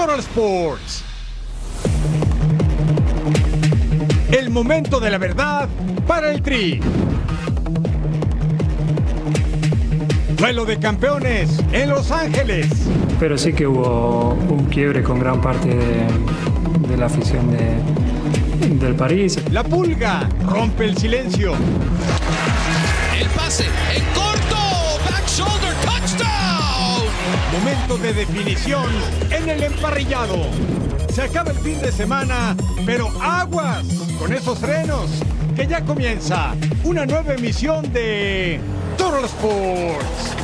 Total Sports. El momento de la verdad para el Tri. Duelo de campeones en Los Ángeles. Pero sí que hubo un quiebre con gran parte de, de la afición de, del París. La pulga rompe el silencio. El pase en Momento de definición en el emparrillado. Se acaba el fin de semana, pero aguas con esos frenos, que ya comienza una nueva emisión de Total Sports.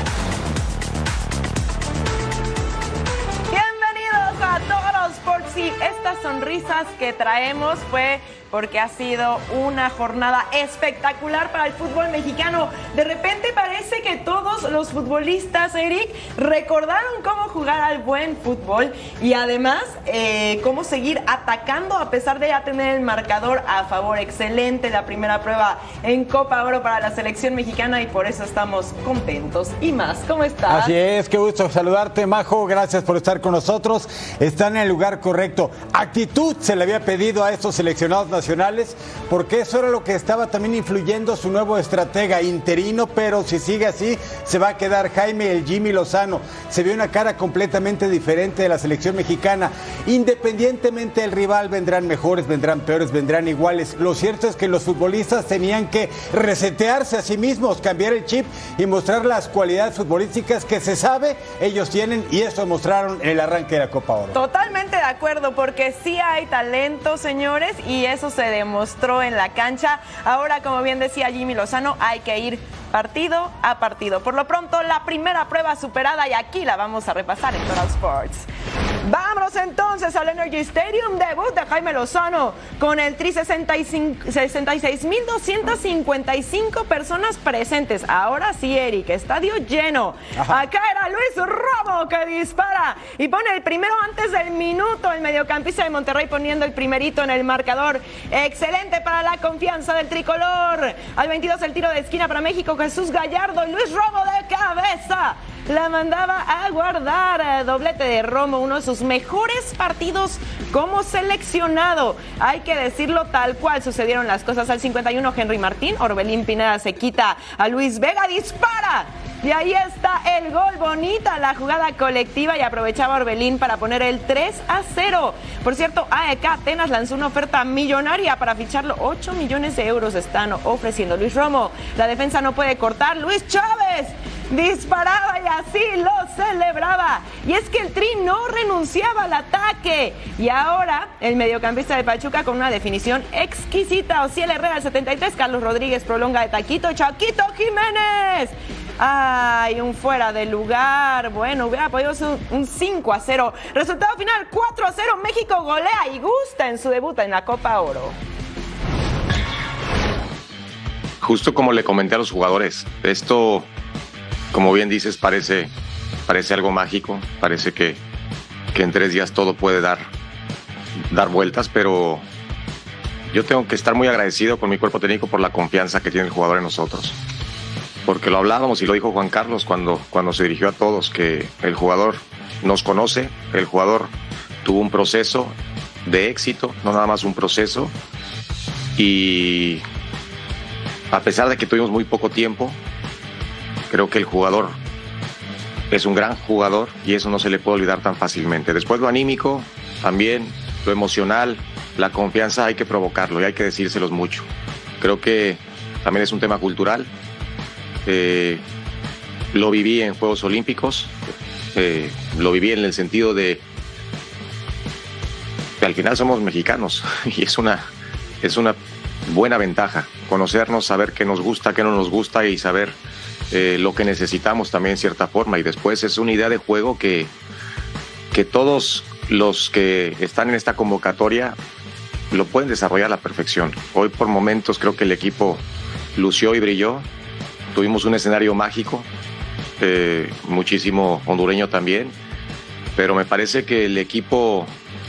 Bienvenidos a Total Sports y estas sonrisas que traemos fue porque ha sido una jornada espectacular para el fútbol mexicano. De repente parece que todos los futbolistas, Eric, recordaron cómo jugar al buen fútbol y además eh, cómo seguir atacando a pesar de ya tener el marcador a favor. Excelente la primera prueba en Copa Oro para la selección mexicana y por eso estamos contentos. Y más, ¿cómo estás? Así es, qué gusto saludarte, Majo. Gracias por estar con nosotros. Están en el lugar correcto. Actitud se le había pedido a estos seleccionados nacionales, porque eso era lo que estaba también influyendo su nuevo estratega interino, pero si sigue así, se va a quedar Jaime el Jimmy Lozano. Se ve una cara completamente diferente de la selección mexicana. Independientemente del rival, vendrán mejores, vendrán peores, vendrán iguales. Lo cierto es que los futbolistas tenían que resetearse a sí mismos, cambiar el chip y mostrar las cualidades futbolísticas que se sabe ellos tienen y eso mostraron el arranque de la Copa Oro. Totalmente de acuerdo, porque sí hay talento, señores, y eso se demostró en la cancha. Ahora, como bien decía Jimmy Lozano, hay que ir partido a partido. Por lo pronto, la primera prueba superada y aquí la vamos a repasar en Total Sports. Vámonos entonces al Energy Stadium, debut de Jaime Lozano con el Tri 66.255 personas presentes. Ahora sí, Eric, estadio lleno. Acá era Luis Romo que dispara y pone el primero antes del minuto. El mediocampista de Monterrey poniendo el primerito en el marcador. Excelente para la confianza del tricolor. Al 22 el tiro de esquina para México. Jesús Gallardo y Luis Romo de cabeza. La mandaba a guardar. Doblete de Romo, uno de sus mejores partidos como seleccionado. Hay que decirlo tal cual sucedieron las cosas. Al 51 Henry Martín, Orbelín Pineda se quita a Luis Vega, dispara. Y ahí está el gol, bonita la jugada colectiva y aprovechaba Orbelín para poner el 3 a 0. Por cierto, AEK Atenas lanzó una oferta millonaria para ficharlo. 8 millones de euros están ofreciendo Luis Romo. La defensa no puede cortar. Luis Chávez disparaba y así lo celebraba. Y es que el Tri no renunciaba al ataque. Y ahora el mediocampista de Pachuca con una definición exquisita. Ociel Herrera al 73, Carlos Rodríguez prolonga de taquito, Chaquito Jiménez. Ay, un fuera de lugar. Bueno, hubiera podido ser un 5 a 0. Resultado final 4 a 0. México golea y gusta en su debut en la Copa Oro. Justo como le comenté a los jugadores, esto, como bien dices, parece, parece algo mágico. Parece que, que en tres días todo puede dar, dar vueltas, pero yo tengo que estar muy agradecido con mi cuerpo técnico por la confianza que tiene el jugador en nosotros porque lo hablábamos y lo dijo Juan Carlos cuando, cuando se dirigió a todos, que el jugador nos conoce, el jugador tuvo un proceso de éxito, no nada más un proceso, y a pesar de que tuvimos muy poco tiempo, creo que el jugador es un gran jugador y eso no se le puede olvidar tan fácilmente. Después lo anímico, también lo emocional, la confianza hay que provocarlo y hay que decírselos mucho. Creo que también es un tema cultural, eh, lo viví en Juegos Olímpicos, eh, lo viví en el sentido de que al final somos mexicanos y es una, es una buena ventaja conocernos, saber qué nos gusta, qué no nos gusta y saber eh, lo que necesitamos también en cierta forma. Y después es una idea de juego que, que todos los que están en esta convocatoria lo pueden desarrollar a la perfección. Hoy por momentos creo que el equipo lució y brilló. Tuvimos un escenario mágico, eh, muchísimo hondureño también, pero me parece que el equipo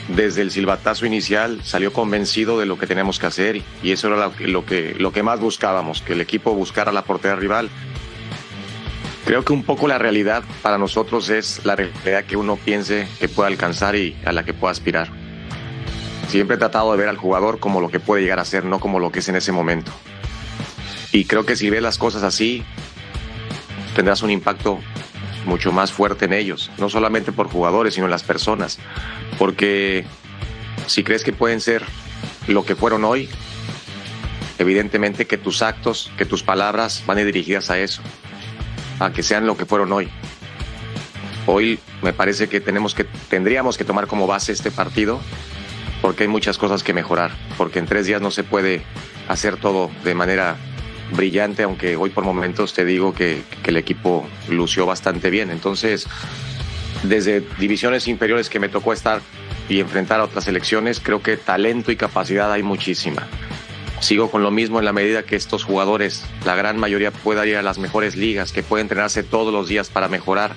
desde el silbatazo inicial salió convencido de lo que tenemos que hacer y eso era lo que, lo que más buscábamos, que el equipo buscara la portería rival. Creo que un poco la realidad para nosotros es la realidad que uno piense que puede alcanzar y a la que pueda aspirar. Siempre he tratado de ver al jugador como lo que puede llegar a ser, no como lo que es en ese momento. Y creo que si ves las cosas así, tendrás un impacto mucho más fuerte en ellos, no solamente por jugadores, sino en las personas. Porque si crees que pueden ser lo que fueron hoy, evidentemente que tus actos, que tus palabras van dirigidas a eso, a que sean lo que fueron hoy. Hoy me parece que tenemos que tendríamos que tomar como base este partido porque hay muchas cosas que mejorar, porque en tres días no se puede hacer todo de manera brillante, aunque hoy por momentos te digo que, que el equipo lució bastante bien. Entonces, desde divisiones inferiores que me tocó estar y enfrentar a otras selecciones, creo que talento y capacidad hay muchísima. Sigo con lo mismo en la medida que estos jugadores, la gran mayoría, pueda ir a las mejores ligas, que pueda entrenarse todos los días para mejorar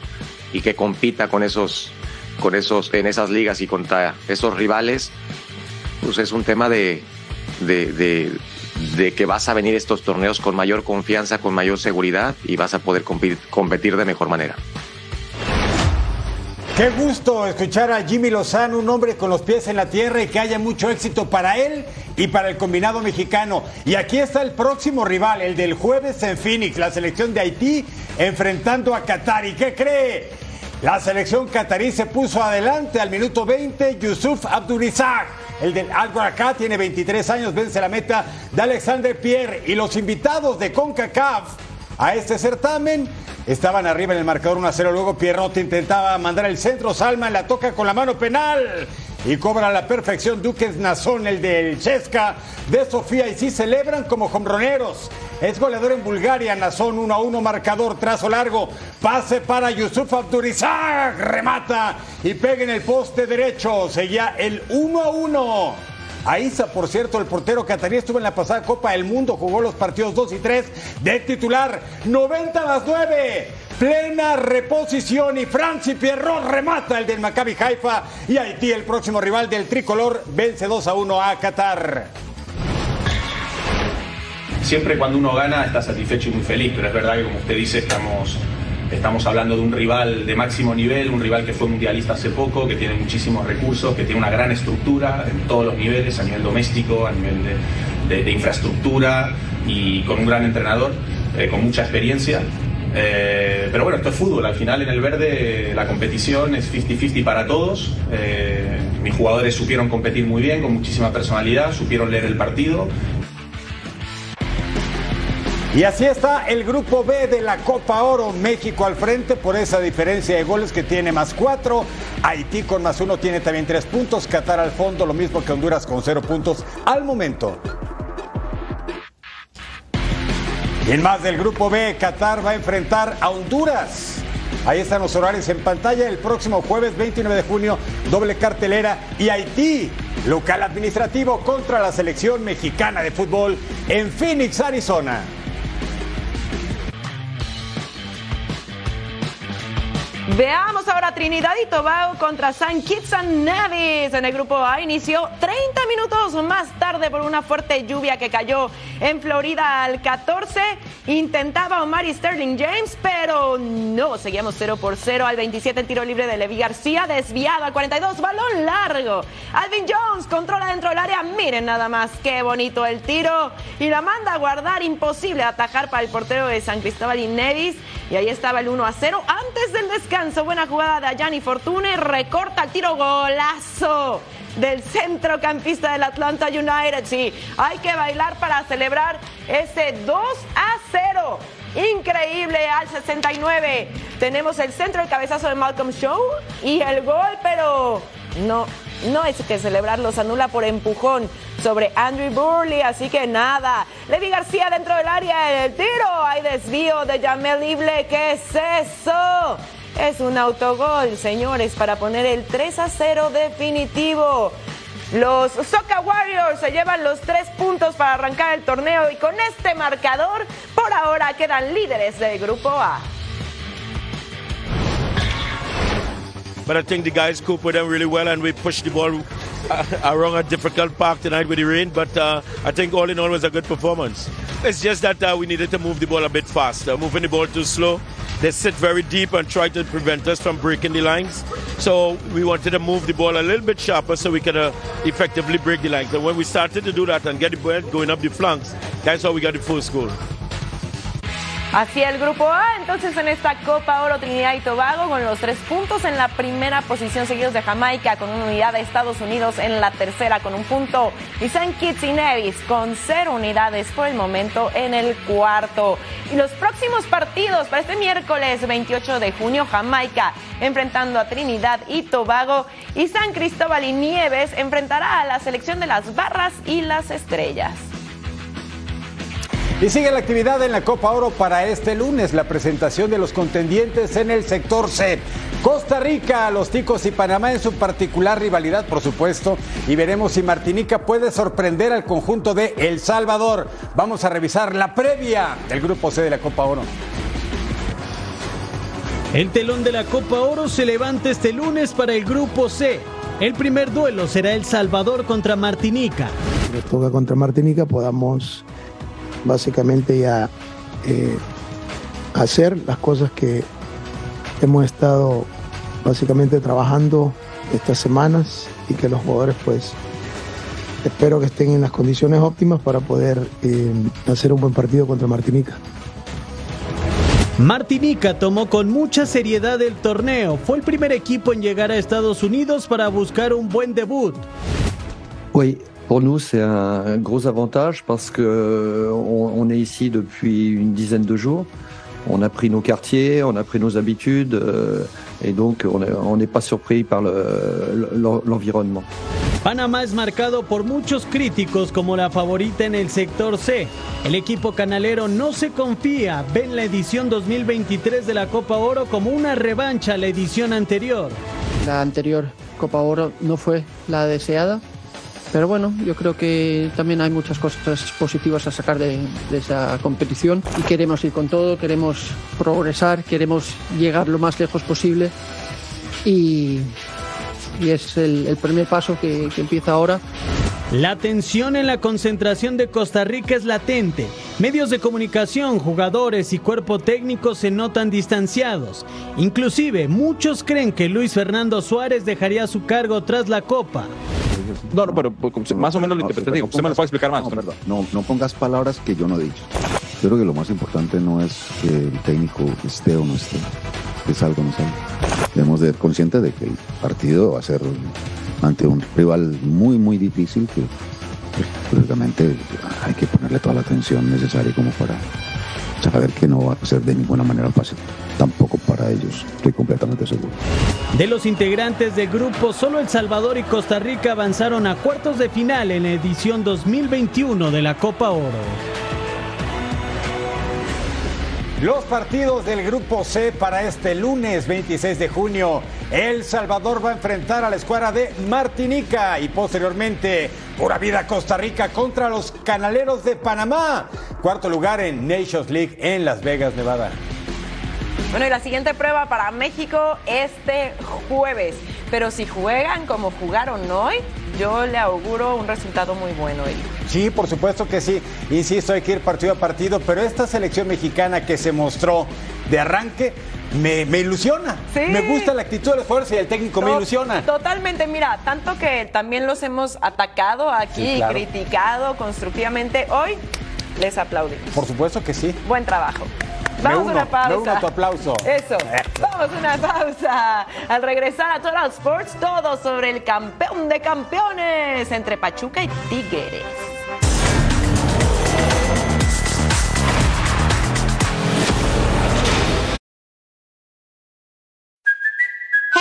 y que compita con esos, con esos, en esas ligas y contra esos rivales, pues es un tema de, de, de, de que vas a venir estos torneos con mayor confianza, con mayor seguridad y vas a poder competir de mejor manera. Qué gusto escuchar a Jimmy Lozano, un hombre con los pies en la tierra y que haya mucho éxito para él y para el combinado mexicano. Y aquí está el próximo rival, el del jueves en Phoenix, la selección de Haití enfrentando a Qatar. ¿Y qué cree? La selección catarí se puso adelante al minuto 20, Yusuf Abdurizak. El del Al tiene 23 años, vence la meta de Alexander Pierre. Y los invitados de CONCACAF a este certamen Estaban arriba en el marcador 1 a 0. Luego Pierrot intentaba mandar el centro. Salma la toca con la mano penal. Y cobra a la perfección Duques Nazón, el del Chesca de Sofía. Y sí celebran como hombroneros. Es goleador en Bulgaria. Nazón 1 a 1, marcador, trazo largo. Pase para Yusuf Abdurizak. Remata y pega en el poste derecho. Seguía el 1 a 1. Aiza, por cierto, el portero catarí estuvo en la pasada Copa del Mundo, jugó los partidos 2 y 3 de titular, 90 a las 9. Plena reposición y Franci Pierrot remata el del Maccabi Haifa y Haití, el próximo rival del tricolor, vence 2 a 1 a Qatar. Siempre cuando uno gana está satisfecho y muy feliz, pero es verdad que como usted dice estamos Estamos hablando de un rival de máximo nivel, un rival que fue mundialista hace poco, que tiene muchísimos recursos, que tiene una gran estructura en todos los niveles, a nivel doméstico, a nivel de, infraestructura y con un gran entrenador, eh, con mucha experiencia. Eh, pero bueno, esto es fútbol, al final en el verde la competición es 50-50 para todos. Eh, mis jugadores supieron competir muy bien, con muchísima personalidad, supieron leer el partido y así está el grupo B de la Copa Oro. México al frente por esa diferencia de goles que tiene más cuatro. Haití con más uno tiene también tres puntos. Qatar al fondo, lo mismo que Honduras con cero puntos al momento. Y en más del grupo B, Qatar va a enfrentar a Honduras. Ahí están los horarios en pantalla. El próximo jueves 29 de junio, doble cartelera. Y Haití, local administrativo contra la selección mexicana de fútbol en Phoenix, Arizona. Veamos ahora Trinidad y Tobago contra San Kitts and Nevis. En el grupo A inició 30 minutos más tarde por una fuerte lluvia que cayó en Florida al 14. Intentaba Omar y Sterling James, pero no. Seguíamos 0 por 0 al 27 en tiro libre de Levi García, desviado al 42, balón largo. Alvin Jones controla dentro del área. Miren nada más qué bonito el tiro. Y la manda a guardar, imposible atajar para el portero de San Cristóbal y Nevis. Y ahí estaba el 1 a 0 antes del descanso. Buena jugada de Ayani Fortune. Recorta el tiro golazo del centrocampista del Atlanta United. Sí, hay que bailar para celebrar ese 2 a 0 increíble al 69. Tenemos el centro, el cabezazo de Malcolm Show y el gol, pero no, no es que celebrarlos anula por empujón sobre Andrew Burley, así que nada. Levi García dentro del área, el tiro, hay desvío de Jamel Ible, ¿qué es eso? Es un autogol, señores, para poner el 3 a 0 definitivo. Los Soca Warriors se llevan los tres puntos para arrancar el torneo y con este marcador, por ahora quedan líderes del grupo A. But I think the guys cope with them really well, and we pushed the ball uh, around a difficult park tonight with the rain. But uh, I think all in all was a good performance. It's just that uh, we needed to move the ball a bit faster. Moving the ball too slow, they sit very deep and try to prevent us from breaking the lines. So we wanted to move the ball a little bit sharper so we could uh, effectively break the lines. And when we started to do that and get the ball going up the flanks, that's how we got the first goal. Así el grupo A, entonces en esta Copa Oro Trinidad y Tobago con los tres puntos en la primera posición seguidos de Jamaica con una unidad de Estados Unidos en la tercera con un punto y San Kitts y Nevis con cero unidades por el momento en el cuarto. Y los próximos partidos para este miércoles 28 de junio Jamaica enfrentando a Trinidad y Tobago y San Cristóbal y Nieves enfrentará a la selección de las barras y las estrellas. Y sigue la actividad en la Copa Oro para este lunes, la presentación de los contendientes en el sector C. Costa Rica, los Ticos y Panamá en su particular rivalidad, por supuesto, y veremos si Martinica puede sorprender al conjunto de El Salvador. Vamos a revisar la previa del grupo C de la Copa Oro. El telón de la Copa Oro se levanta este lunes para el grupo C. El primer duelo será El Salvador contra Martinica. Le toca contra Martinica, podamos básicamente ya eh, hacer las cosas que hemos estado básicamente trabajando estas semanas y que los jugadores pues espero que estén en las condiciones óptimas para poder eh, hacer un buen partido contra Martinica. Martinica tomó con mucha seriedad el torneo. Fue el primer equipo en llegar a Estados Unidos para buscar un buen debut. Pour nous c'est un gros avantage parce que on, on est ici depuis une dizaine de jours. On a pris nos quartiers, on a pris nos habitudes euh, et donc on est- on n'est pas surpris par le- le- l'environnement. Panamá es marcado por muchos críticos como la favorita en el sector C. El equipo canalero no se confía, ven la edición 2023 de la Copa Oro como una revancha a la edición anterior. La anterior Copa Oro no fue la deseada, pero bueno, yo creo que también hay muchas cosas positivas a sacar de, de esa competición y queremos ir con todo, queremos progresar, queremos llegar lo más lejos posible y, y es el, el primer paso que, que empieza ahora. La tensión en la concentración de Costa Rica es latente. Medios de comunicación, jugadores y cuerpo técnico se notan distanciados. Inclusive, muchos creen que Luis Fernando Suárez dejaría su cargo tras la Copa. No, no, pero pues, más o menos lo interpreté. Digo, usted me lo puede explicar más. No, no pongas palabras que yo no he dicho. Yo creo que lo más importante no es que el técnico esté o no esté, que salga o no salga. Debemos de ser conscientes de que el partido va a ser ante un rival muy, muy difícil que, pues, lógicamente, hay que ponerle toda la atención necesaria como para saber que no va a ser de ninguna manera fácil. Tampoco para ellos, estoy completamente seguro. De los integrantes del grupo, solo El Salvador y Costa Rica avanzaron a cuartos de final en la edición 2021 de la Copa Oro. Los partidos del Grupo C para este lunes 26 de junio. El Salvador va a enfrentar a la escuadra de Martinica y posteriormente Pura Vida Costa Rica contra los Canaleros de Panamá. Cuarto lugar en Nations League en Las Vegas, Nevada. Bueno, y la siguiente prueba para México este jueves. Pero si juegan como jugaron hoy, yo le auguro un resultado muy bueno. Eric. Sí, por supuesto que sí. Insisto, hay que ir partido a partido, pero esta selección mexicana que se mostró de arranque me, me ilusiona. Sí. Me gusta la actitud de los jugadores y el técnico me ilusiona. Totalmente, mira, tanto que también los hemos atacado aquí, Sí, claro. criticado constructivamente. Hoy les aplaudimos. Por supuesto que sí. Buen trabajo. Vamos uno, a una pausa. me uno a tu aplauso. Eso. Vamos a una pausa. Al regresar a Total Sports, todo sobre el campeón de campeones entre Pachuca y Tigres.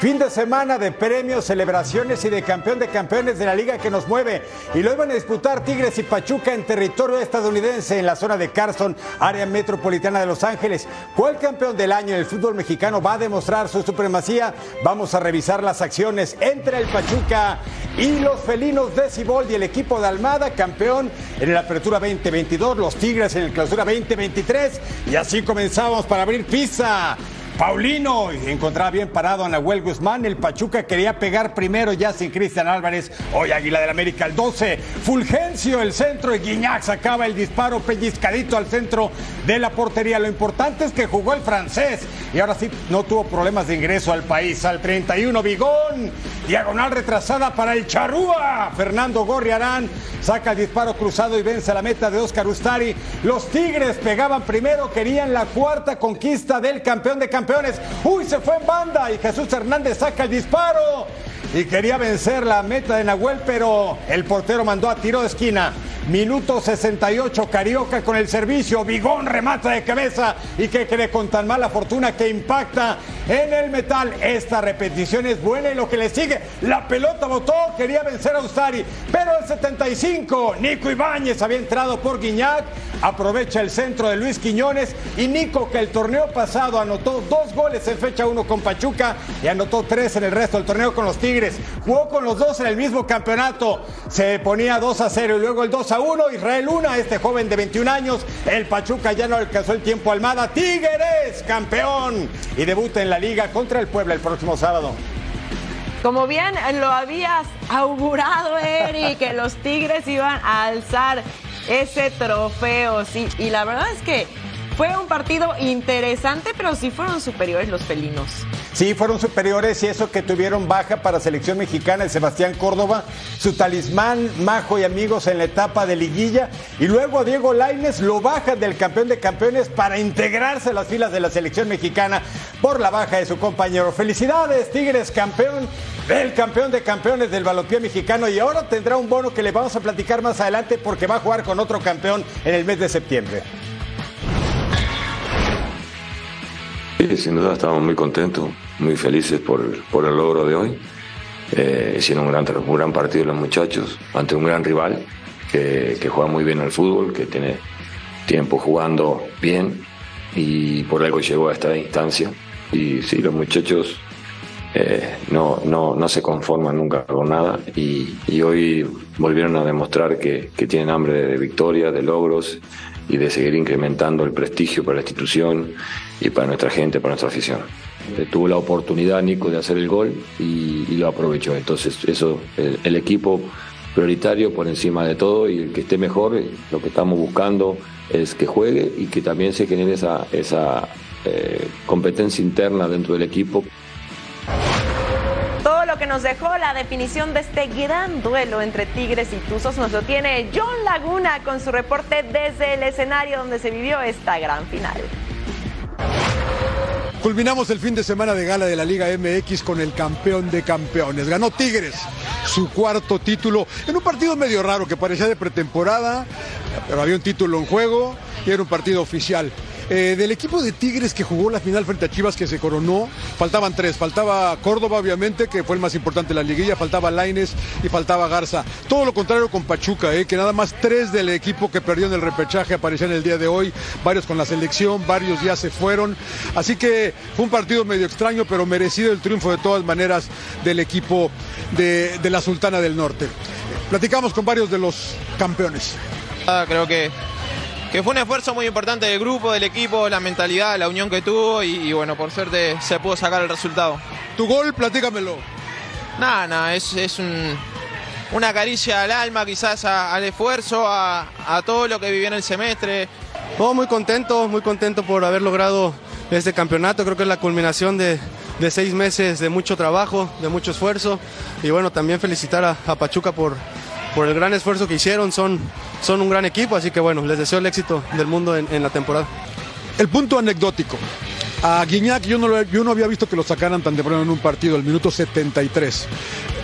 Fin de semana de premios, celebraciones y de campeón de campeones de la liga que nos mueve. Y lo iban a disputar Tigres y Pachuca en territorio estadounidense en la zona de Carson, área metropolitana de Los Ángeles. ¿Cuál campeón del año en el fútbol mexicano va a demostrar su supremacía? Vamos a revisar las acciones entre el Pachuca y los felinos de Ciboldi, el equipo de Almada, campeón en la apertura 2022, los Tigres en el clausura 2023. Y así comenzamos para abrir pizza. Paulino encontraba bien parado a Nahuel Guzmán. El Pachuca quería pegar primero ya sin Cristian Álvarez. Hoy Águila del América el 12. Fulgencio el centro y Guiñac sacaba el disparo pellizcadito al centro de la portería. Lo importante es que jugó el francés y ahora sí no tuvo problemas de ingreso al país. Al 31 Bigón. Diagonal retrasada para el Charrúa. Fernando Gorriarán saca el disparo cruzado y vence la meta de Oscar Ustari. Los Tigres pegaban primero, querían la cuarta conquista del campeón de campeones. Uy, se fue en banda y Jesús Hernández saca el disparo. Y quería vencer la meta de Nahuel, pero el portero mandó a tiro de esquina. Minuto 68, Carioca con el servicio. Bigón remata de cabeza y que cree con tan mala fortuna que impacta en el metal. Esta repetición es buena y lo que le sigue, la pelota botó, quería vencer a Ustari. Pero el 75, Nico Ibáñez había entrado por Guiñac. Aprovecha el centro de Luis Quiñones y Nico, que el torneo pasado anotó dos goles en fecha uno con Pachuca y anotó tres en el resto del torneo con los Tigres. Jugó con los dos en el mismo campeonato. Se ponía 2 a 0 y luego el 2 a 1. Israel Luna, este joven de 21 años. El Pachuca ya no alcanzó el tiempo Almada. Tigres, campeón. Y debuta en la liga contra el Puebla el próximo sábado. Como bien lo habías augurado, Eric, que los Tigres iban a alzar ese trofeo, sí. Y la verdad es que fue un partido interesante, pero sí fueron superiores los felinos. Sí, fueron superiores y eso que tuvieron baja para selección mexicana el Sebastián Córdoba, su talismán, majo y amigos en la etapa de liguilla. Y luego a Diego Laines lo baja del campeón de campeones para integrarse a las filas de la selección mexicana por la baja de su compañero. Felicidades, Tigres, campeón del campeón de campeones del balompié mexicano. Y ahora tendrá un bono que le vamos a platicar más adelante porque va a jugar con otro campeón en el mes de septiembre. Sí, sin duda estamos muy contentos, muy felices por, por el logro de hoy. Eh, hicieron un gran, un gran partido los muchachos ante un gran rival que, juega muy bien al fútbol, que tiene tiempo jugando bien y por algo llegó a esta instancia. Y sí, los muchachos eh, no, no, no se conforman nunca con nada y, hoy volvieron a demostrar que, que tienen hambre de, de victoria, de logros y de seguir incrementando el prestigio para la institución y para nuestra gente, para nuestra afición. Eh, tuvo la oportunidad Nico de hacer el gol y, lo aprovechó. Entonces eso, el, el, equipo prioritario por encima de todo y el que esté mejor, lo que estamos buscando es que juegue y que también se genere esa, esa eh, competencia interna dentro del equipo. Que nos dejó la definición de este gran duelo entre Tigres y Tuzos nos lo tiene John Laguna con su reporte desde el escenario donde se vivió esta gran final. Culminamos el fin de semana de gala de la Liga MX con el campeón de campeones. Ganó Tigres su cuarto título en un partido medio raro que parecía de pretemporada, pero había un título en juego y era un partido oficial. Eh, del equipo de Tigres que jugó la final frente a Chivas que se coronó, faltaban tres. Faltaba Córdoba, obviamente, que fue el más importante de la liguilla, faltaba Laines y faltaba Garza. Todo lo contrario con Pachuca, eh, que nada más tres del equipo que perdió en el repechaje aparecían el día de hoy, varios con la selección, varios ya se fueron. Así que fue un partido medio extraño, pero merecido el triunfo de todas maneras del equipo de, de la Sultana del Norte. Platicamos con varios de los campeones. Ah, creo que que fue un esfuerzo muy importante del grupo, del equipo, la mentalidad, la unión que tuvo y, y bueno, por suerte se pudo sacar el resultado. ¿Tu gol? Platícamelo. Nada, nada, es, es un... una caricia al alma, quizás a- al esfuerzo, a, a todo lo que vivió en el semestre. Oh, muy contento, muy contento por haber logrado este campeonato. Creo que es la culminación de, de seis meses de mucho trabajo, de mucho esfuerzo. Y bueno, también felicitar a, a Pachuca por, por el gran esfuerzo que hicieron. Son, son un gran equipo, así que bueno, les deseo el éxito del mundo en, la temporada. El punto anecdótico. A Guiñac yo no, yo no había visto que lo sacaran tan temprano en un partido, el minuto 73.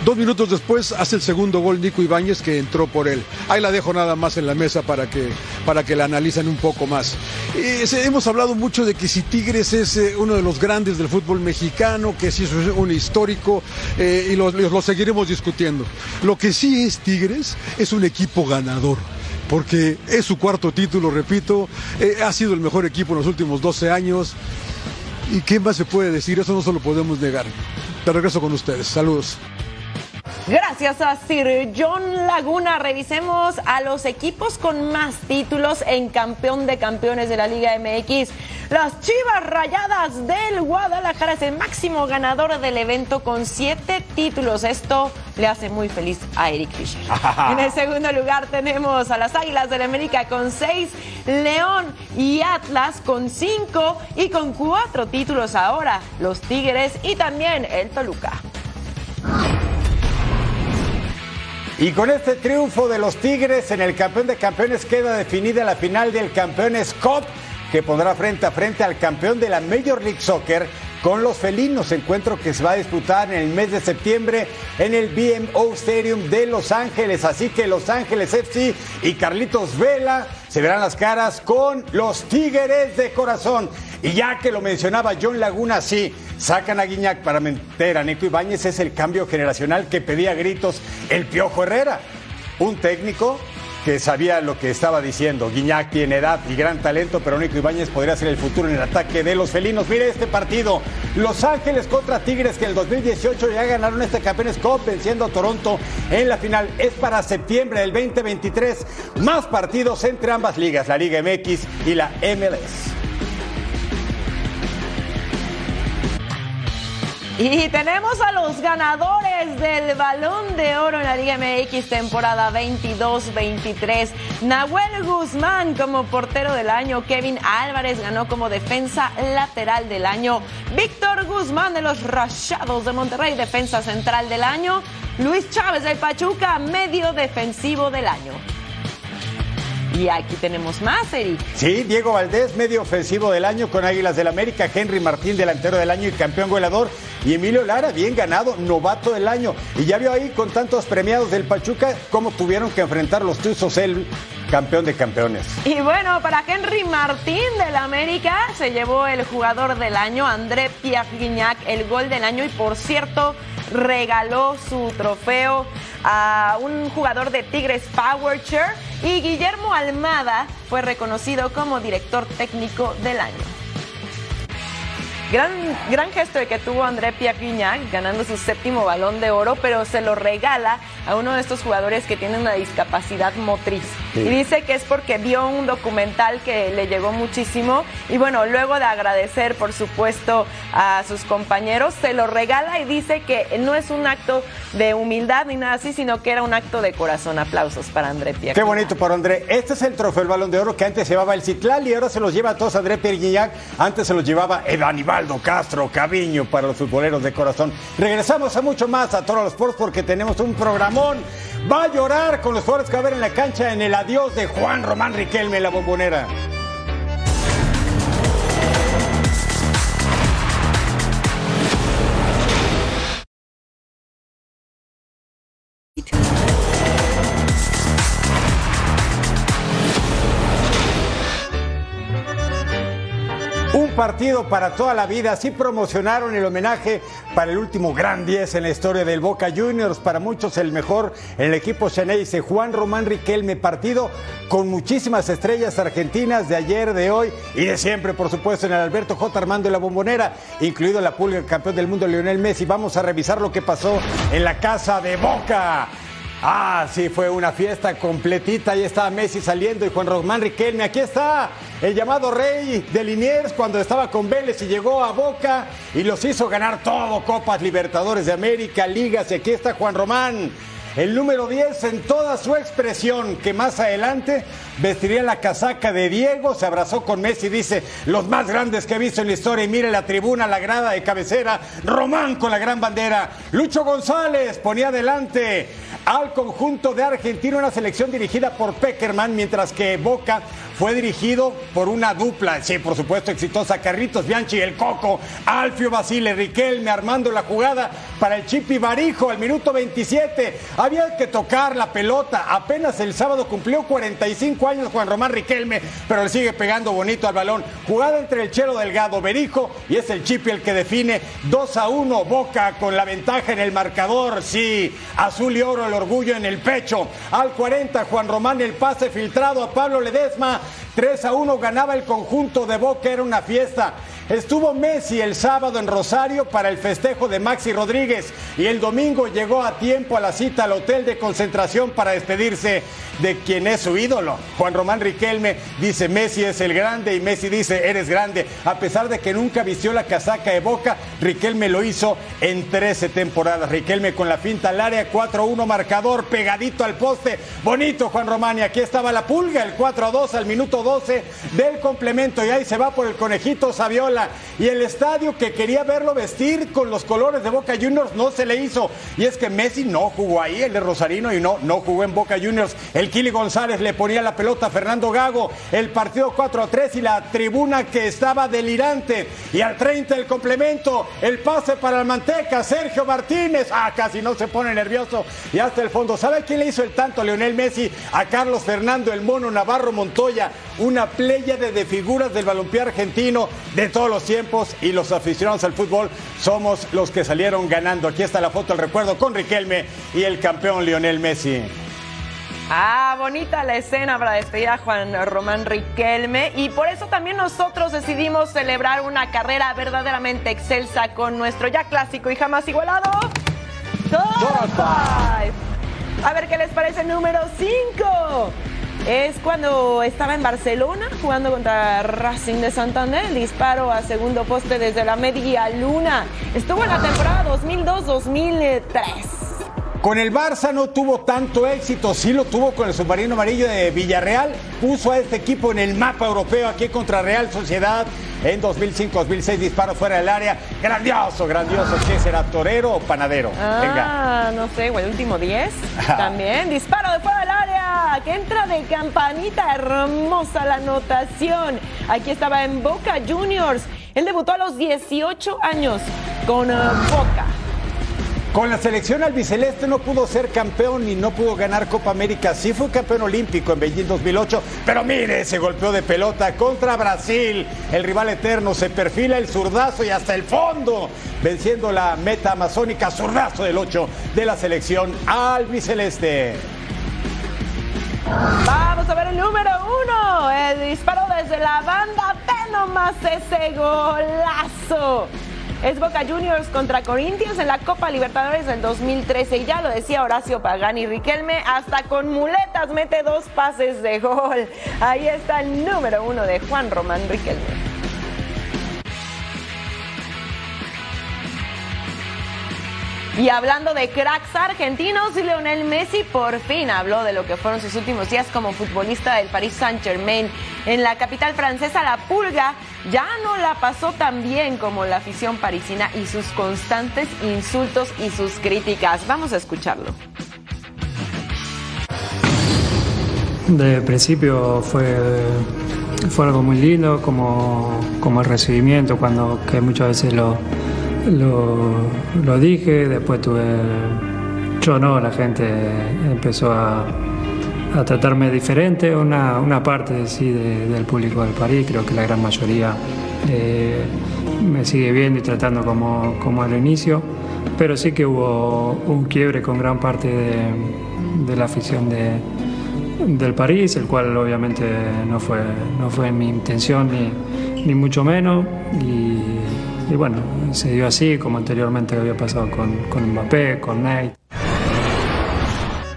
Dos minutos después hace el segundo gol Nico Ibáñez que entró por él. Ahí la dejo nada más en la mesa para que, para que la analicen un poco más. Eh, hemos hablado mucho de que si Tigres es eh, uno de los grandes del fútbol mexicano, que si es un histórico eh, y lo, lo seguiremos discutiendo. Lo que sí es Tigres es un equipo ganador porque es su cuarto título, repito, eh, ha sido el mejor equipo en los últimos 12 años. ¿Y qué más se puede decir? Eso no se lo podemos negar. Te regreso con ustedes. Saludos. Gracias a Sir John Laguna. Revisemos a los equipos con más títulos en campeón de campeones de la Liga MX. Las Chivas Rayadas del Guadalajara es el máximo ganador del evento con siete títulos. Esto le hace muy feliz a Eric Fischer. En el segundo lugar tenemos a las Águilas del América con seis, León y Atlas con cinco y con cuatro títulos ahora, los Tigres y también el Toluca. Y con este triunfo de los Tigres en el campeón de campeones queda definida la final del Campeones Cup que pondrá frente a frente al campeón de la Major League Soccer con los felinos, encuentro que se va a disputar en el mes de septiembre en el BMO Stadium de Los Ángeles. Así que Los Ángeles FC y Carlitos Vela se verán las caras con los Tigres de corazón. Y ya que lo mencionaba John Laguna, sí, sacan a Guiñac para meter a Nico Ibáñez, es el cambio generacional que pedía gritos el Piojo Herrera. Un técnico que sabía lo que estaba diciendo. Guiñac tiene edad y gran talento, pero Nico Ibáñez podría ser el futuro en el ataque de los felinos. Mire este partido. Los Ángeles contra Tigres, que en el 2018 ya ganaron este Campeones Cup venciendo a Toronto en la final. Es para septiembre del 2023. Más partidos entre ambas ligas, la Liga MX y la MLS. Y tenemos a los ganadores del Balón de Oro en la Liga MX temporada 22-23. Nahuel Guzmán como portero del año. Kevin Álvarez ganó como defensa lateral del año. Víctor Guzmán de los Rayados de Monterrey, defensa central del año. Luis Chávez del Pachuca, medio defensivo del año. Y aquí tenemos más, Eric. Sí, Diego Valdés, medio ofensivo del año con Águilas del América, Henry Martín, delantero del año y campeón goleador, y Emilio Lara, bien ganado, novato del año. Y ya vio ahí con tantos premiados del Pachuca cómo tuvieron que enfrentar los Tuzos el campeón de campeones. Y bueno, para Henry Martín del América se llevó el jugador del año, André Pierre el gol del año y por cierto regaló su trofeo a un jugador de Tigres Power Chair y Guillermo Almada fue reconocido como director técnico del año. Gran, gran gesto de que tuvo André Pierre ganando su séptimo balón de oro, pero se lo regala a uno de estos jugadores que tiene una discapacidad motriz. Sí. Y dice que es porque vio un documental que le llegó muchísimo. Y bueno, luego de agradecer, por supuesto, a sus compañeros, se lo regala y dice que no es un acto de humildad ni nada así, sino que era un acto de corazón. Aplausos para André Pierre. Qué bonito por André. Este es el trofeo, el balón de oro que antes llevaba el Citlal y ahora se los lleva a todos André Pierre. Antes se los llevaba el Castro, Caviño para los futboleros de corazón. Regresamos a mucho más a Toro Sports porque tenemos un programón. Va a llorar con los jugadores que va a ver en la cancha en el adiós de Juan Román Riquelme la bombonera. Partido para toda la vida. Así promocionaron el homenaje para el último gran 10 en la historia del Boca Juniors. Para muchos el mejor en el equipo Xeneize. Juan Román Riquelme. Partido con muchísimas estrellas argentinas de ayer, de hoy y de siempre, por supuesto, en el Alberto J. Armando de la Bombonera, incluido la pulga, el campeón del mundo Lionel Messi. Vamos a revisar lo que pasó en la casa de Boca. Ah, sí, fue una fiesta completita. Ahí estaba Messi saliendo y Juan Román Riquelme. Aquí está el llamado rey de Liniers cuando estaba con Vélez y llegó a Boca y los hizo ganar todo: Copas Libertadores de América, Ligas. Y aquí está Juan Román. el número 10 en toda su expresión, que más adelante vestiría la casaca de Diego, se abrazó con Messi, dice, los más grandes que he visto en la historia, y mire la tribuna, la grada de cabecera, Román con la gran bandera, Lucho González ponía adelante al conjunto de Argentina, una selección dirigida por Peckerman, mientras que Boca fue dirigido por una dupla, sí, por supuesto, exitosa, Carritos Bianchi, el Coco, Alfio Basile, Riquelme armando la jugada para el Chipi Barijo al minuto 27. Había que tocar la pelota, apenas el sábado cumplió 45 años Juan Román Riquelme, pero le sigue pegando bonito al balón. Jugada entre el Chelo Delgado, Berijo, y es el Chipi el que define 2 a 1, Boca con la ventaja en el marcador, sí, azul y oro, el orgullo en el pecho. Al 40, Juan Román el pase filtrado a Pablo Ledesma, 3 a 1 ganaba el conjunto de Boca, era una fiesta. Estuvo Messi el sábado en Rosario para el festejo de Maxi Rodríguez y el domingo llegó a tiempo a la cita al hotel de concentración para despedirse de quien es su ídolo. Juan Román Riquelme dice Messi es el grande y Messi dice eres grande. A pesar de que nunca vistió la casaca de Boca, Riquelme lo hizo en 13 temporadas. Riquelme con la finta al área, 4-1 marcador, pegadito al poste. Bonito Juan Román y aquí estaba la pulga, el 4-2 al minuto 12 del complemento y ahí se va por el conejito Saviola y el estadio que quería verlo vestir con los colores de Boca Juniors no se le hizo. Y es que Messi no jugó ahí, el de Rosarino, y no, no jugó en Boca Juniors. El Kili González le ponía la pelota a Fernando Gago, el partido 4 a 3 y la tribuna que estaba delirante. Y al 30 el complemento, el pase para el Manteca, Sergio Martínez. Ah, casi no se pone nervioso. Y hasta el fondo. ¿Sabe quién le hizo el tanto a Leonel Messi? A Carlos Fernando, el mono Navarro Montoya, una playa de figuras del balompié argentino de todos los tiempos y los aficionados al fútbol somos los que salieron ganando. Aquí está la foto, el recuerdo con Riquelme y el campeón Lionel Messi. Ah, bonita la escena para despedir a Juan Román Riquelme y por eso también nosotros decidimos celebrar una carrera verdaderamente excelsa con nuestro ya clásico y jamás igualado. Top A ver qué les parece el número 5 es cuando estaba en Barcelona jugando contra Racing de Santander. disparo a segundo poste desde la media luna. Estuvo en la temporada 2002-2003. Con el Barça no tuvo tanto éxito, sí lo tuvo con el submarino amarillo de Villarreal. Puso a este equipo en el mapa europeo aquí contra Real Sociedad en 2005-2006, disparo fuera del área. Grandioso, grandioso. ¿Qué será, torero o panadero? Ah, no sé, el último 10 también. Disparo de fuera del área, que entra de campanita. Hermosa la anotación. Aquí estaba en Boca Juniors. Él debutó a los 18 años con uh, Boca. Con la selección albiceleste no pudo ser campeón y no pudo ganar Copa América. Sí fue campeón olímpico en Beijing 2008, pero mire ese golpeo de pelota contra Brasil. El rival eterno se perfila el zurdazo y hasta el fondo, venciendo la meta amazónica zurdazo del 8 de la selección albiceleste. Vamos a ver el número uno. El disparo desde la banda. Ve nomás ese golazo es Boca Juniors contra Corinthians en la Copa Libertadores del 2013. Y ya lo decía Horacio Pagani Riquelme, hasta con muletas mete dos pases de gol. Ahí está el número uno de Juan Román Riquelme. Y hablando de cracks argentinos, Lionel Messi por fin habló de lo que fueron sus últimos días como futbolista del Paris Saint-Germain. En la capital francesa, la pulga ya no la pasó tan bien como la afición parisina y sus constantes insultos y sus críticas. Vamos a escucharlo. De principio fue, fue algo muy lindo, como, como el recibimiento, cuando que muchas veces lo lo, lo dije, después tuve, yo no, la gente empezó a, a tratarme diferente, una, una parte sí, del público del París, creo que la gran mayoría eh, me sigue viendo y tratando como, como al inicio, pero sí que hubo un quiebre con gran parte de, de la afición de, del París, el cual obviamente no fue, no fue mi intención ni, ni mucho menos. Y, y bueno, se dio así, como anteriormente había pasado con, con Mbappé, con Nate.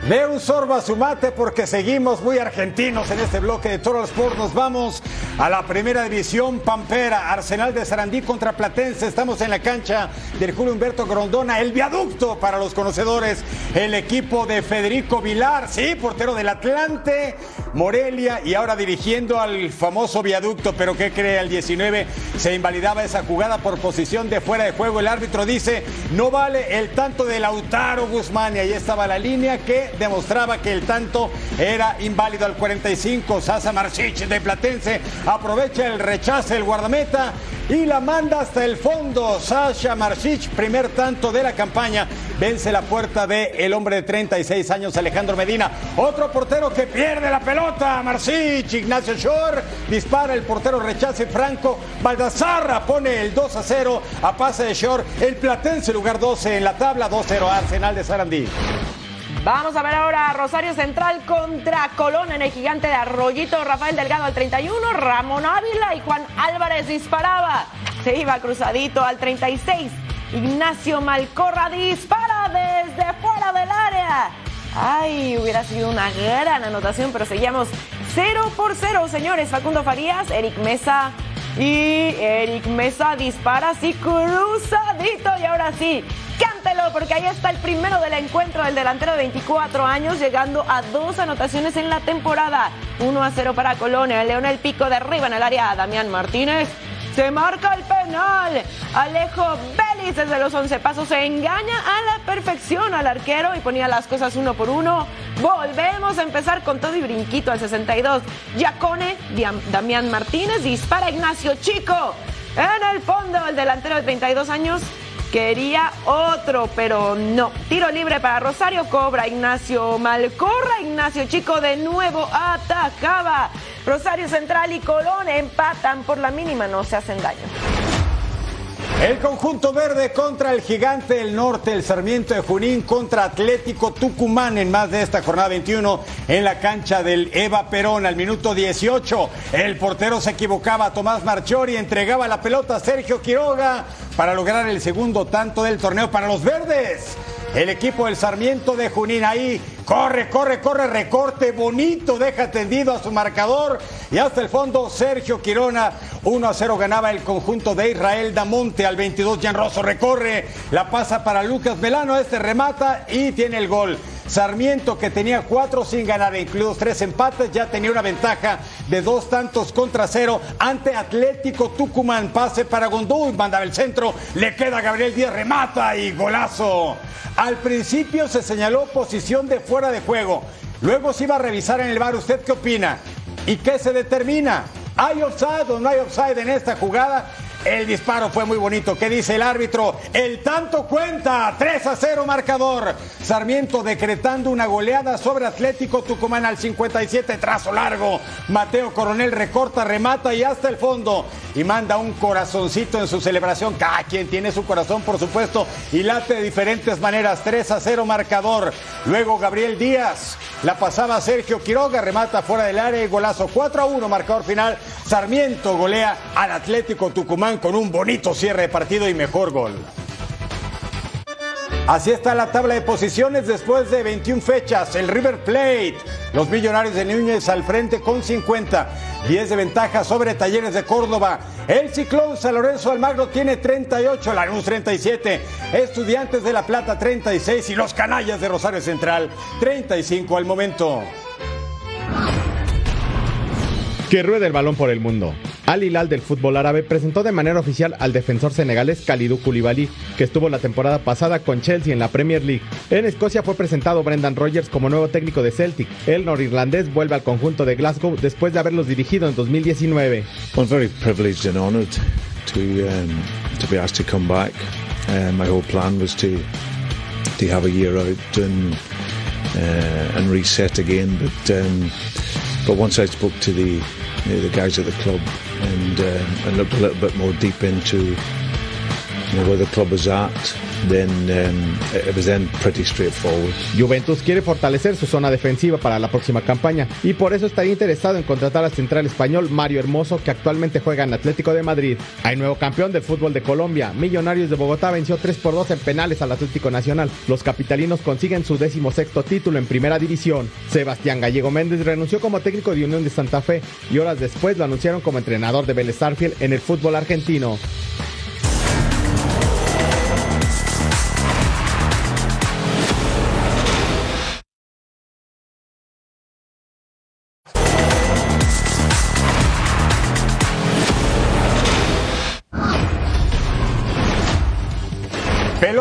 De un sorbo a su mate porque seguimos muy argentinos en este bloque de Total Sport. Nos vamos a la primera división Pampera, Arsenal de Sarandí contra Platense. Estamos en la cancha del Julio Humberto Grondona, el viaducto para los conocedores, el equipo de Federico Vilar, sí, portero del Atlante, Morelia y ahora dirigiendo al famoso viaducto. Pero ¿qué cree? Al 19 se invalidaba esa jugada por posición de fuera de juego. El árbitro dice, no vale el tanto de Lautaro Guzmán y ahí estaba la línea que demostraba que el tanto era inválido al 45. Sasa Marchich de Platense aprovecha el rechazo del guardameta y la manda hasta el fondo. Sasha Marchich, primer tanto de la campaña, vence la puerta de el hombre de 36 años, Alejandro Medina. Otro portero que pierde la pelota, Marchich, Ignacio Shore, dispara el portero rechaza y Franco Baldassarra pone el 2 a 0 a pase de Shore. El Platense lugar 12 en la tabla, 2-0 Arsenal de Sarandí. Vamos a ver ahora Rosario Central contra Colón en el gigante de Arroyito. Rafael Delgado al 31, Ramón Ávila y Juan Álvarez disparaba. Se iba cruzadito al 36. Ignacio Malcorra dispara desde fuera del área. Ay, hubiera sido una gran anotación, pero seguíamos 0 por 0, señores. Facundo Farías, Eric Mesa y Eric Mesa dispara así cruzadito y ahora sí, cántelo porque ahí está el primero del encuentro del delantero de 24 años llegando a dos anotaciones en la temporada. 1 a 0 para Colonia, Leonel Pico derriba en el área a Damián Martínez. Se marca el penal. Alejo Vélez desde los 11 pasos se engaña a la perfección al arquero y ponía las cosas uno por uno. Volvemos a empezar con todo y brinquito al 62. Yacone, Damián Martínez dispara Ignacio Chico. En el fondo, el delantero de 32 años quería otro, pero no. Tiro libre para Rosario, cobra Ignacio Malcorra. Ignacio Chico de nuevo atacaba. Rosario Central y Colón empatan por la mínima, no se hacen daño. El conjunto verde contra el gigante del norte, el Sarmiento de Junín contra Atlético Tucumán en más de esta jornada 21 en la cancha del Eva Perón al minuto 18. El portero se equivocaba, Tomás Marchori entregaba la pelota a Sergio Quiroga para lograr el segundo tanto del torneo para los verdes. El equipo del Sarmiento de Junín ahí corre, corre, corre, recorte bonito, deja tendido a su marcador y hasta el fondo Sergio Quirona 1 a 0 ganaba el conjunto de Israel Damonte al 22 Jan Rosso recorre, la pasa para Lucas Velano, este remata y tiene el gol. Sarmiento que tenía cuatro sin ganar, incluidos tres empates, ya tenía una ventaja de dos tantos contra cero ante Atlético Tucumán. Pase para Gondú, mandaba el centro, le queda Gabriel Díaz, remata y golazo. Al principio se señaló posición de fuera de juego. Luego se iba a revisar en el bar. ¿Usted qué opina? ¿Y qué se determina? ¿Hay offside o no hay offside en esta jugada? El disparo fue muy bonito. ¿Qué dice el árbitro? El tanto cuenta. 3 a 0 marcador. Sarmiento decretando una goleada sobre Atlético Tucumán al 57. Trazo largo. Mateo Coronel recorta, remata y hasta el fondo. Y manda un corazoncito en su celebración. Cada quien tiene su corazón, por supuesto. Y late de diferentes maneras. 3 a 0 marcador. Luego Gabriel Díaz. La pasaba Sergio Quiroga. Remata fuera del área y golazo. 4 a 1 marcador final. Sarmiento golea al Atlético Tucumán con un bonito cierre de partido y mejor gol. Así está la tabla de posiciones después de 21 fechas. El River Plate, los Millonarios de Núñez al frente con 50, 10 de ventaja sobre Talleres de Córdoba. El Ciclón San Lorenzo Almagro tiene 38, Lanús 37, Estudiantes de La Plata 36 y los Canallas de Rosario Central 35 al momento. Que ruede el balón por el mundo. Al Hilal del fútbol árabe presentó de manera oficial al defensor senegalés Kalidou Koulibaly, que estuvo la temporada pasada con Chelsea en la Premier League. En Escocia fue presentado Brendan Rodgers como nuevo técnico de Celtic. El norirlandés vuelve al conjunto de Glasgow después de haberlos dirigido en 2019. I'm very privileged and to um, to be asked to. Uh, my whole plan was to to have a year out and uh, and reset again, but um, but once I spoke to the the guys at the club and uh, and looked a little bit more deep into you know, where the club is at then it, was then pretty straightforward. Juventus quiere fortalecer su zona defensiva para la próxima campaña y por eso estaría interesado en contratar al central español Mario Hermoso que actualmente juega en Atlético de Madrid. Hay nuevo campeón del fútbol de Colombia. Millonarios de Bogotá venció 3 por 2 en penales al Atlético Nacional. Los capitalinos consiguen su decimosexto título en primera división. Sebastián Gallego Méndez renunció como técnico de Unión de Santa Fe y horas después lo anunciaron como entrenador de Vélez Arfield en el fútbol argentino.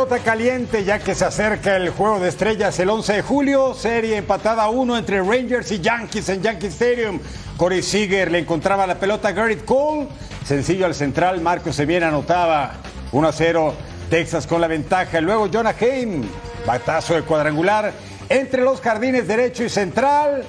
Pelota caliente ya que se acerca el juego de estrellas el 11 de julio. Serie empatada a uno entre Rangers y Yankees en Yankee Stadium. Corey Seager le encontraba la pelota a Garrett Cole. Sencillo al central. Marcos Seviera anotaba 1 a 0. Texas con la ventaja. Luego Jonah Haim. Batazo de cuadrangular entre los jardines derecho y central.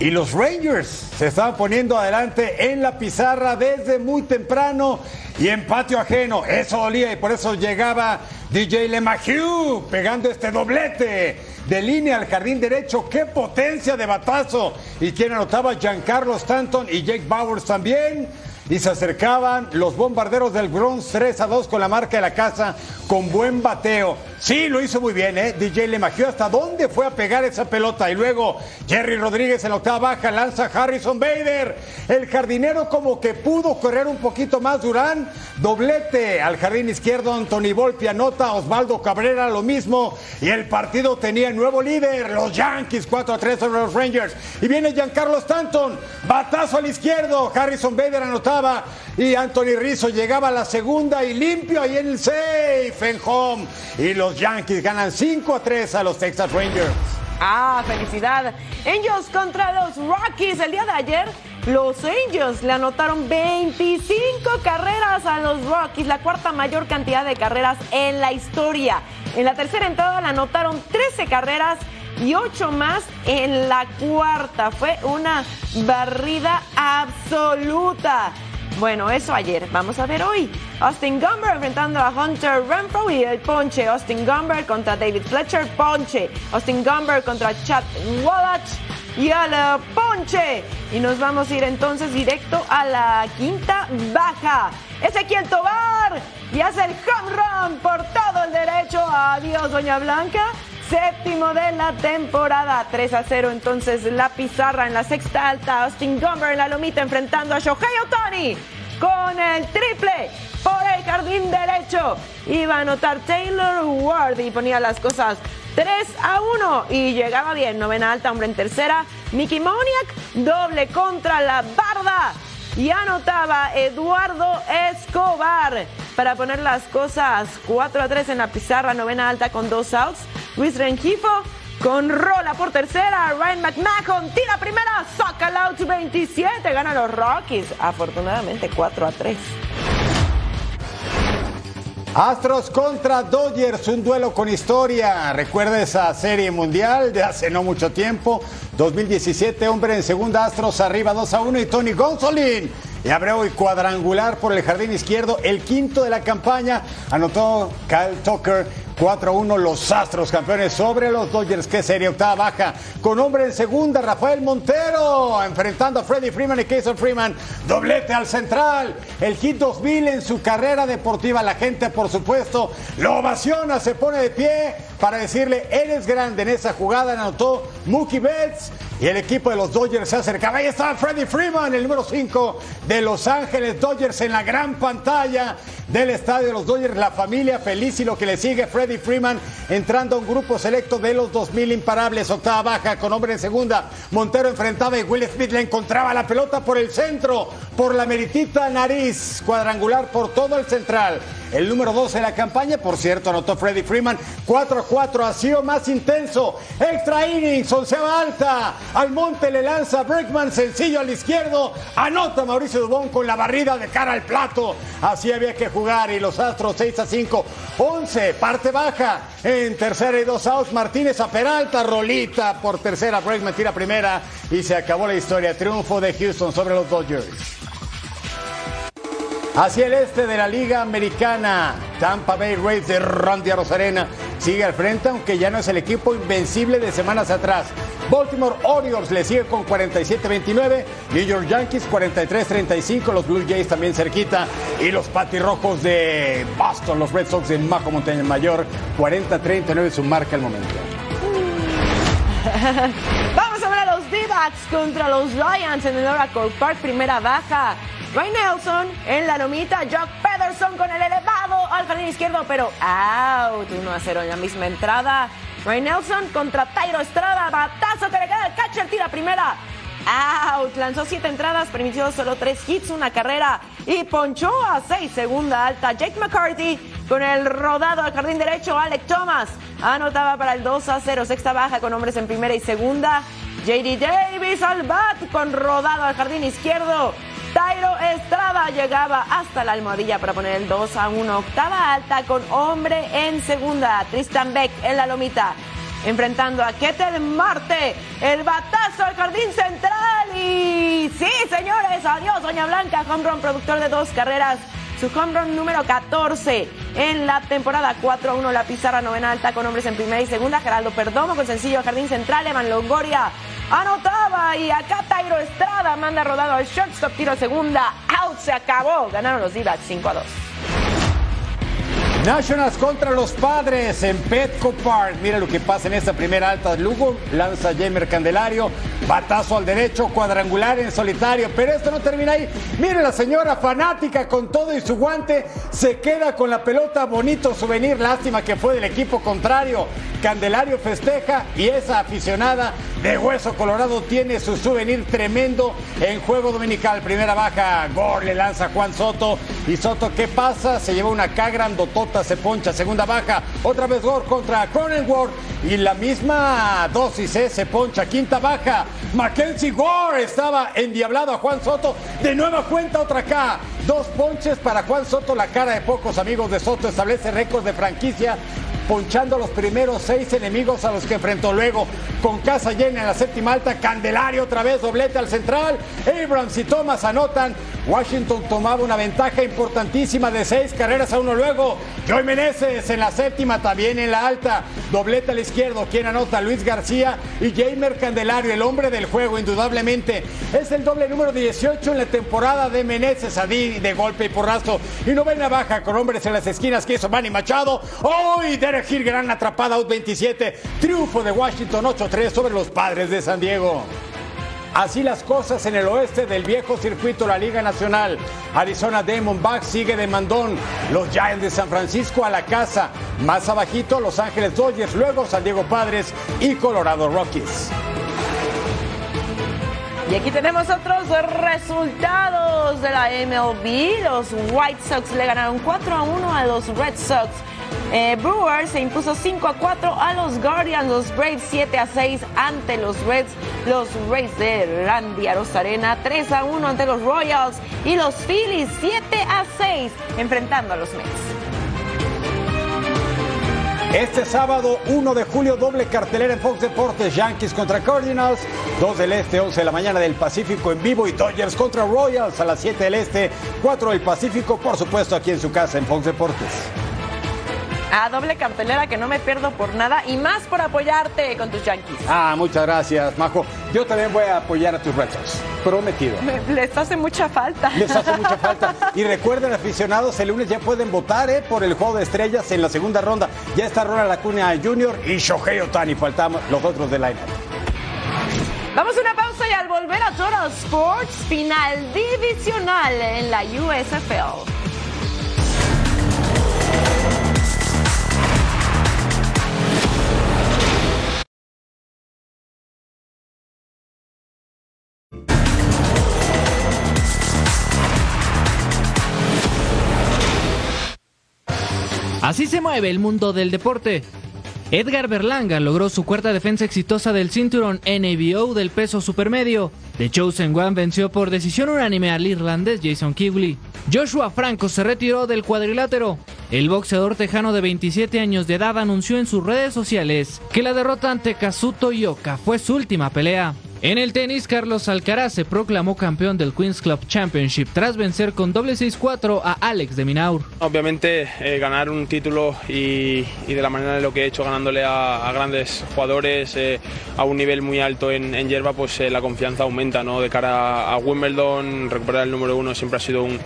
Y los Rangers se estaban poniendo adelante en la pizarra desde muy temprano y en patio ajeno. Eso dolía y por eso llegaba DJ LeMahieu pegando este doblete de línea al jardín derecho. ¡Qué potencia de batazo! Y quien anotaba Giancarlo Stanton y Jake Bowers también. Y se acercaban los bombarderos del Bronx 3 a 2 con la marca de la casa con buen bateo. Sí, lo hizo muy bien, ¿eh? DJ LeMahieu hasta dónde fue a pegar esa pelota. Y luego Jerry Rodríguez en la octava baja lanza Harrison Bader. El jardinero como que pudo correr un poquito más Durán. Doblete al jardín izquierdo Anthony Volpi anota. Osvaldo Cabrera lo mismo. Y el partido tenía nuevo líder. Los Yankees 4 a 3 sobre los Rangers. Y viene Giancarlo Stanton. Batazo al izquierdo. Harrison Bader anotaba. Y Anthony Rizzo llegaba a la segunda y limpio ahí en el safe en home. Y los Yankees ganan 5 a 3 a los Texas Rangers. Ah, felicidad. Angels contra los Rockies. El día de ayer, los Angels le anotaron 25 carreras a los Rockies, la cuarta mayor cantidad de carreras en la historia. En la tercera entrada le anotaron 13 carreras y 8 más en la cuarta. Fue una barrida absoluta. Bueno, eso ayer. Vamos a ver hoy. Austin Gumber enfrentando a Hunter Renfro y el ponche. Austin Gumber contra David Fletcher, ponche. Austin Gumber contra Chad Wallach y al ponche. Y nos vamos a ir entonces directo a la quinta baja. Ezequiel Tobar y hace el home run por todo el derecho. Adiós, Doña Blanca. Séptimo de la temporada, 3 a 0 entonces la pizarra en la sexta alta, Austin Gumber en la lomita enfrentando a Shohei Otani con el triple por el jardín derecho. Iba a anotar Taylor Ward y ponía las cosas 3 a 1 y llegaba bien, novena alta, hombre en tercera, Mickey Moniak, doble contra la barda. Y anotaba Eduardo Escobar para poner las cosas 4 a 3 en la pizarra, novena alta con dos outs. Luis Rengifo con rola por tercera. Ryan McMahon tira primera, saca el out 27, gana los Rockies. Afortunadamente 4 a 3. Astros contra Dodgers, un duelo con historia. Recuerda esa serie mundial de hace no mucho tiempo. 2017, hombre en segunda, Astros arriba 2 a 1 y Tony Gonsolin. Y abre hoy cuadrangular por el jardín izquierdo, el quinto de la campaña. Anotó Kyle Tucker 4-1 los Astros campeones sobre los Dodgers. Qué serie octava baja. Con hombre en segunda, Rafael Montero enfrentando a Freddie Freeman y Casey Freeman. Doblete al central. El hit 2000 en su carrera deportiva. La gente, por supuesto, lo ovaciona, se pone de pie para decirle, eres grande en esa jugada. Anotó Mookie Betts. Y el equipo de los Dodgers se acercaba. Ahí está Freddie Freeman, el número 5 de Los Ángeles Dodgers en la gran pantalla del estadio de los Dodgers. La familia feliz y lo que le sigue Freddie Freeman entrando a un grupo selecto de los 2000 imparables. Octava baja con hombre en segunda. Montero enfrentaba y Will Smith le encontraba la pelota por el centro, por la meritita nariz. Cuadrangular por todo el central. El número 12 de la campaña, por cierto, anotó Freddie Freeman. 4 a 4 ha sido más intenso. Extra innings, onceava alta. Almonte le lanza Brickman sencillo al izquierdo. Anota Mauricio Dubón con la barrida de cara al plato. Así había que jugar. Y los Astros 6 a 5. 11, parte baja. En tercera y dos outs, Martínez a Peralta. Rolita por tercera. Brickman tira primera. Y se acabó la historia. Triunfo de Houston sobre los Dodgers. Hacia el este de la Liga Americana, Tampa Bay Rays de Randy Rosarena sigue al frente, aunque ya no es el equipo invencible de semanas atrás. Baltimore Orioles le sigue con 47-29, New York Yankees 43-35, los Blue Jays también cerquita y los patirrojos de Boston, los Red Sox de Majo Montaña Mayor 40-39 su marca al momento. Vamos a ver a los D-backs contra los Giants en el Oracle Park, primera baja. Ray Nelson en la lomita, Jock Pederson con el elevado al jardín izquierdo, pero out, 1 a 0 en la misma entrada. Ray Nelson contra Tairo Estrada, batazo que le queda el catcher, tira primera. Out, lanzó siete entradas, permitió solo tres hits, una carrera y ponchó a seis, segunda alta. Jake McCarthy con el rodado al jardín derecho, Alec Thomas anotaba para el 2 a 0, sexta baja con hombres en primera y segunda. JD Davis al bat con rodado al jardín izquierdo. Tairo Estrada llegaba hasta la almohadilla para poner el 2 a 1. Octava alta con hombre en segunda. Tristan Beck en la lomita. Enfrentando a Ketel Marte. El batazo al jardín central. Y sí, señores. Adiós, Doña Blanca. Home run, productor de dos carreras. Su home run número 14 en la temporada 4 a 1. La pizarra novena alta con hombres en primera y segunda. Geraldo Perdomo con sencillo jardín central. Evan Longoria anotaba y acá Tairo Estrada manda rodado al shortstop, tiro segunda, out, se acabó, ganaron los d 5 a 2. Nationals contra los padres en Petco Park. Mira lo que pasa en esta primera alta. Lugo lanza Jamer Candelario, batazo al derecho, cuadrangular en solitario. Pero esto no termina ahí. Mire la señora fanática con todo y su guante. Se queda con la pelota. Bonito souvenir. Lástima que fue del equipo contrario. Candelario festeja y esa aficionada de Hueso Colorado tiene su souvenir tremendo en juego dominical. Primera baja, Gore le lanza Juan Soto. Y Soto, ¿qué pasa? Se lleva una K grandotota, se poncha. Segunda baja, otra vez Gore contra Cronenworth. Y la misma dosis, ¿eh? se poncha. Quinta baja, Mackenzie Gore estaba endiablado a Juan Soto. De nueva cuenta, otra K. Dos ponches para Juan Soto, la cara de pocos amigos de Soto. Establece récord de franquicia ponchando los primeros seis enemigos a los que enfrentó luego. Con casa llena en la séptima alta, Candelario otra vez, doblete al central, Abrams y Thomas anotan, Washington tomaba una ventaja importantísima de seis carreras a uno luego, Joy Meneses en la séptima, también en la alta, doblete al izquierdo, quien anota Luis García y Jamer Candelario, el hombre del juego indudablemente, es el doble número 18 en la temporada de Meneses, Adí de golpe y porrazo, y novena baja con hombres en las esquinas que hizo Manny Machado, hoy Derek Hill, gran atrapada, out 27. Triunfo de Washington 8-3 sobre los padres de San Diego. Así las cosas en el oeste del viejo circuito la Liga Nacional. Arizona Diamondbacks sigue de mandón. Los Giants de San Francisco a la casa. Más abajito Los Ángeles Dodgers, luego San Diego Padres y Colorado Rockies. Y aquí tenemos otros resultados de la MLB. Los White Sox le ganaron 4 a 1 a los Red Sox. Eh, Brewers se impuso 5 a 4 a los Guardians, los Braves 7 a 6 ante los Reds, los Rays de Randy Arozarena 3 a 1 ante los Royals y los Phillies 7 a 6 enfrentando a los Mets. Este sábado 1 de julio, doble cartelera en Fox Deportes, Yankees contra Cardinals, 2 del Este, 11 de la mañana del Pacífico en vivo y Dodgers contra Royals a las 7 del Este, 4 del Pacífico, por supuesto aquí en su casa en Fox Deportes. A doble cartelera que no me pierdo por nada y más por apoyarte con tus Yankees. Ah, muchas gracias, Majo. Yo también voy a apoyar a tus Red Sox. Prometido. Me- les hace mucha falta. Les hace mucha falta. Y recuerden, aficionados, el lunes ya pueden votar eh, por el juego de estrellas en la segunda ronda. Ya está Ronald Acuña Jr. y Shohei Otani. Faltamos los otros del line Vamos a una pausa y al volver a Total Sports, final divisional en la USFL. Así se mueve el mundo del deporte. Edgar Berlanga logró su cuarta defensa exitosa del cinturón NBO del peso supermedio. The Chosen One venció por decisión unánime al irlandés Jason Kigley. Joshua Franco se retiró del cuadrilátero. El boxeador tejano de 27 años de edad anunció en sus redes sociales que la derrota ante Kazuto Ioka fue su última pelea. En el tenis, Carlos Alcaraz se proclamó campeón del Queens Club Championship tras vencer con doble 6-4 a Alex de Minaur. Obviamente eh, ganar un título y, de la manera de lo que he hecho ganándole a, grandes jugadores eh, a un nivel muy alto en, en hierba, pues eh, la confianza aumenta ¿no? de cara a Wimbledon, recuperar el número uno siempre ha sido un,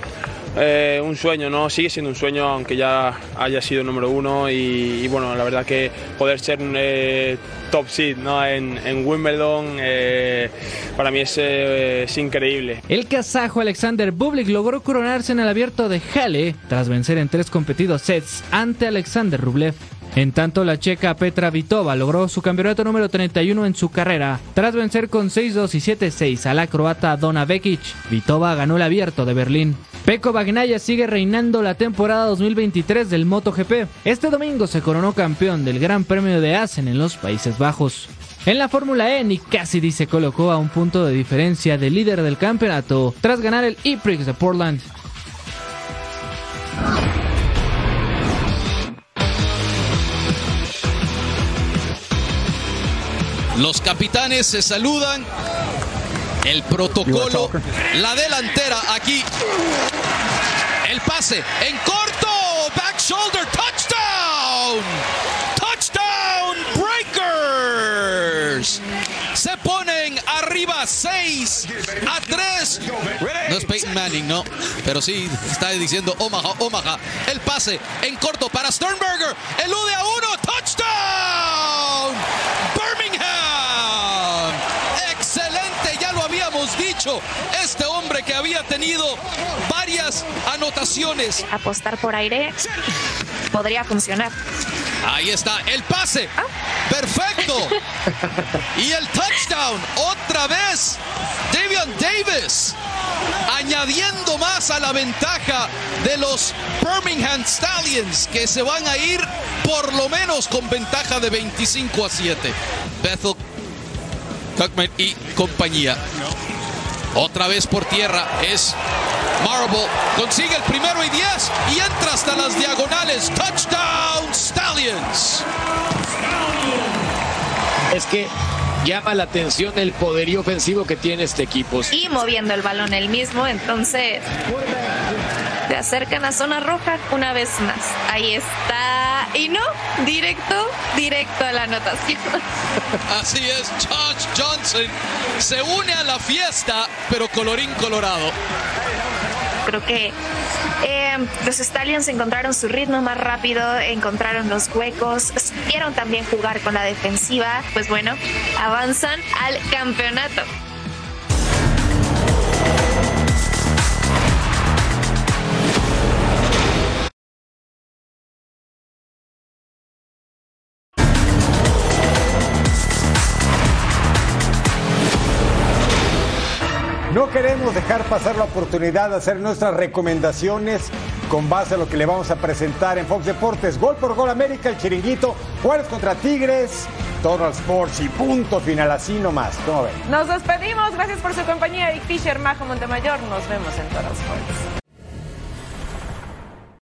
eh, sueño, ¿no? Sigue siendo un sueño, aunque ya haya sido número uno. Y, y bueno, la verdad que poder ser eh, top seed ¿no? en, Wimbledon eh, para mí es, es, increíble. El kazajo Alexander Bublik logró coronarse en el abierto de Halle tras vencer en tres competidos sets ante Alexander Rublev. En tanto, la checa Petra Vitova logró su campeonato número 31 en su carrera, tras vencer con 6-2 y 7-6 a la croata Dona Vekic. Vitova ganó el abierto de Berlín. Peko Bagnaya sigue reinando la temporada 2023 del MotoGP. Este domingo se coronó campeón del Gran Premio de Assen en los Países Bajos. En la Fórmula E, Nick Cassidy se colocó a un punto de diferencia del líder del campeonato tras ganar el E-Prix de Portland. Los capitanes se saludan. El protocolo. La delantera aquí. El pase en corto. Back shoulder. Touchdown. Touchdown. Breakers. Se ponen arriba 6 a 3. No es Peyton Manning, no. Pero sí está diciendo Omaha, Omaha. El pase en corto para Sternberger. Elude a uno. Touchdown. Birmingham. Excelente, ya lo habíamos dicho. Este hombre que había tenido varias anotaciones. Apostar por aire podría funcionar. Ahí está el pase. Perfecto. y el touchdown. Otra vez. Davion Davis. Añadiendo más a la ventaja de los Birmingham Stallions que se van a ir por lo menos con ventaja de 25 a 7. Bethel, Tuckman y compañía. Otra vez por tierra es Marble. Consigue el primero y 10 y entra hasta las diagonales. Touchdown Stallions. Es que llama la atención el poderío ofensivo que tiene este equipo. Y moviendo el balón el mismo, entonces se acercan a zona roja una vez más. Ahí está. Y no, directo, directo a la anotación. Así es, Josh Johnson se une a la fiesta, pero colorín colorado. Creo que eh, los Stallions encontraron su ritmo más rápido, encontraron los huecos, supieron también jugar con la defensiva. Pues bueno, avanzan al campeonato. Pasar la oportunidad de hacer nuestras recomendaciones con base a lo que le vamos a presentar en Fox Deportes. Gol por gol América, el chiringuito, Juárez contra Tigres, Total Sports y punto final, así nomás. ¿Cómo ven? Nos despedimos, gracias por su compañía, Eric Fisher, Majo Montemayor. Nos vemos en Total Sports.